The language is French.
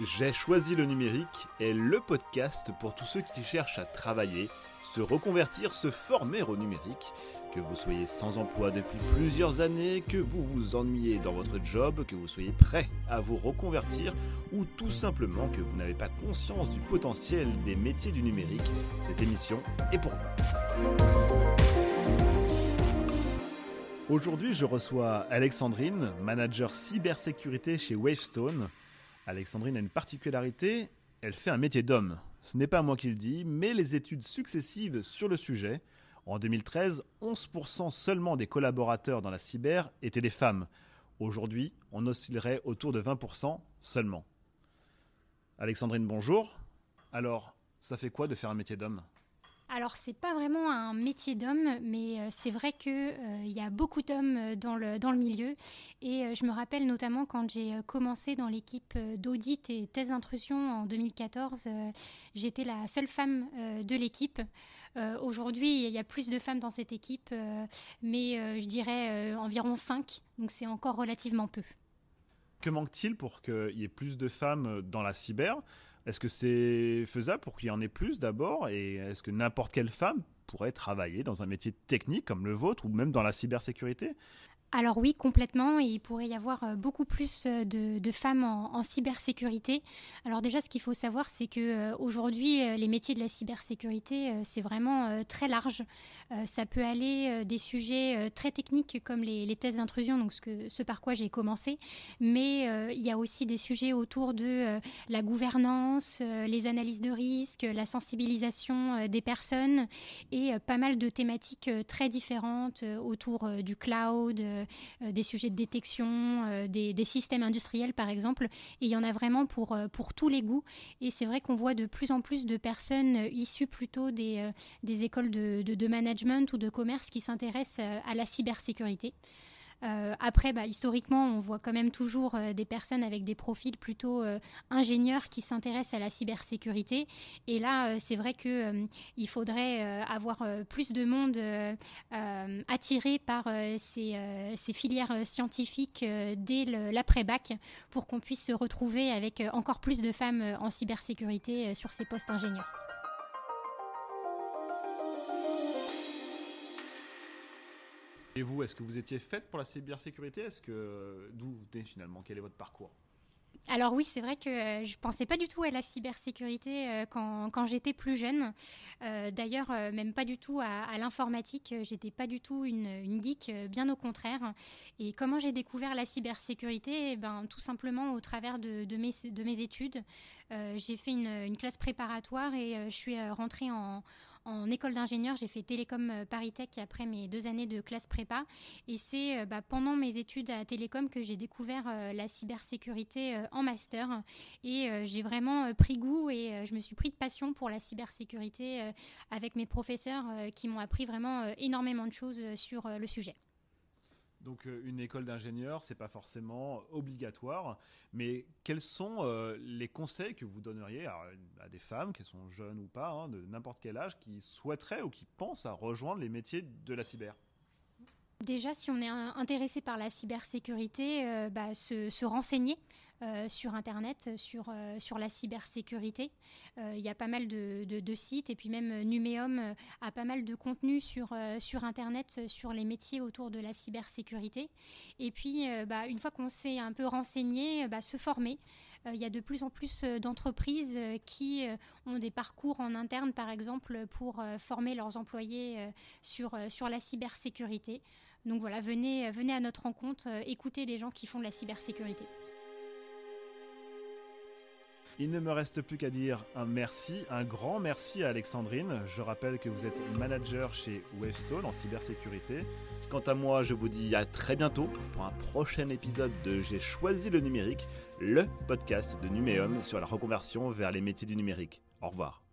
J'ai choisi le numérique est le podcast pour tous ceux qui cherchent à travailler, se reconvertir, se former au numérique. Que vous soyez sans emploi depuis plusieurs années, que vous vous ennuyez dans votre job, que vous soyez prêt à vous reconvertir ou tout simplement que vous n'avez pas conscience du potentiel des métiers du numérique, cette émission est pour vous. Aujourd'hui, je reçois Alexandrine, manager cybersécurité chez Wavestone. Alexandrine a une particularité, elle fait un métier d'homme. Ce n'est pas moi qui le dis, mais les études successives sur le sujet. En 2013, 11% seulement des collaborateurs dans la cyber étaient des femmes. Aujourd'hui, on oscillerait autour de 20% seulement. Alexandrine, bonjour. Alors, ça fait quoi de faire un métier d'homme? Alors c'est pas vraiment un métier d'homme, mais euh, c'est vrai qu'il euh, y a beaucoup d'hommes euh, dans le, dans le milieu. Et je me rappelle notamment quand j'ai commencé dans l'équipe d'audit et thèse d'intrusion en 2014, j'étais la seule femme de l'équipe. Aujourd'hui, il y a plus de femmes dans cette équipe, mais je dirais environ 5, donc c'est encore relativement peu. Que manque-t-il pour qu'il y ait plus de femmes dans la cyber? Est-ce que c'est faisable pour qu'il y en ait plus d'abord Et est-ce que n'importe quelle femme pourrait travailler dans un métier technique comme le vôtre ou même dans la cybersécurité? Alors oui, complètement. il pourrait y avoir euh, beaucoup plus euh, de, femmes en, cybersécurité. Alors déjà, ce qu'il faut savoir, c'est que euh, aujourd'hui, les métiers de la cybersécurité, c'est vraiment très large. ça peut aller des sujets très techniques comme les, tests d'intrusion, donc ce, par quoi j'ai commencé, mais il y a aussi des sujets autour de la gouvernance, les analyses de risque, la sensibilisation des personnes et pas mal de thématiques très différentes autour du cloud des sujets de détection, euh, des, systèmes industriels par exemple. Et il y en a vraiment pour, euh, pour tous les goûts. Et c'est vrai qu'on voit de plus en plus de personnes issues plutôt des, des écoles de, de, management ou de commerce qui s'intéressent à la cybersécurité. Euh, après, bah, historiquement, on voit quand même toujours euh, des personnes avec des profils plutôt euh, ingénieurs qui s'intéressent à la cybersécurité. Et là, c'est vrai qu'il faudrait avoir plus de monde attiré par ces, ces, filières scientifiques dès l'après-bac pour qu'on puisse se retrouver avec encore plus de femmes en cybersécurité sur ces postes ingénieurs. Et vous, est-ce que vous étiez faite pour la cybersécurité? Est-ce que d'où vous venez finalement? Quel est votre parcours? Alors oui, c'est vrai que euh, je pensais pas du tout à la cybersécurité euh, quand, j'étais plus jeune. Euh, d'ailleurs, même pas du tout à, l'informatique. J'étais pas du tout une, geek, bien au contraire. Et comment j'ai découvert la cybersécurité? Eh Ben tout simplement au travers de, mes, de mes études. j'ai fait une, classe préparatoire et je suis rentrée en en école d'ingénieur. J'ai fait Télécom euh, Paris-Tech après mes deux années de classe prépa. Et c'est euh, bah, pendant mes études à Télécom que j'ai découvert euh, la cybersécurité en master. Et j'ai vraiment pris goût et je me suis pris de passion pour la cybersécurité avec mes professeurs qui m'ont appris vraiment énormément de choses sur le sujet. Donc euh, une école d'ingénieur, c'est pas forcément obligatoire, mais quels sont euh, les conseils que vous donneriez à, des femmes, qui sont jeunes ou pas, hein, de n'importe quel âge, qui souhaiteraient ou qui pensent à rejoindre les métiers de la cyber? Déjà, si on est intéressé par la cybersécurité, euh, bah, se, renseigner. Euh, sur Internet, sur, euh, sur la cybersécurité. Il y a pas mal de, sites et puis même Numéum a pas mal de contenu sur, Internet sur les métiers autour de la cybersécurité. Et puis, bah, une fois qu'on s'est un peu renseigné, bah, se former. Il y a de plus en plus d'entreprises qui ont des parcours en interne, par exemple, pour former leurs employés sur, la cybersécurité. Donc voilà, venez, venez à notre rencontre, euh, écoutez les gens qui font de la cybersécurité. Il ne me reste plus qu'à dire un merci, un grand merci à Alexandrine. Je rappelle que vous êtes manager chez Wavestone en cybersécurité. Quant à moi, je vous dis à très bientôt pour un prochain épisode de J'ai choisi le numérique, le podcast de Numéum sur la reconversion vers les métiers du numérique. Au revoir.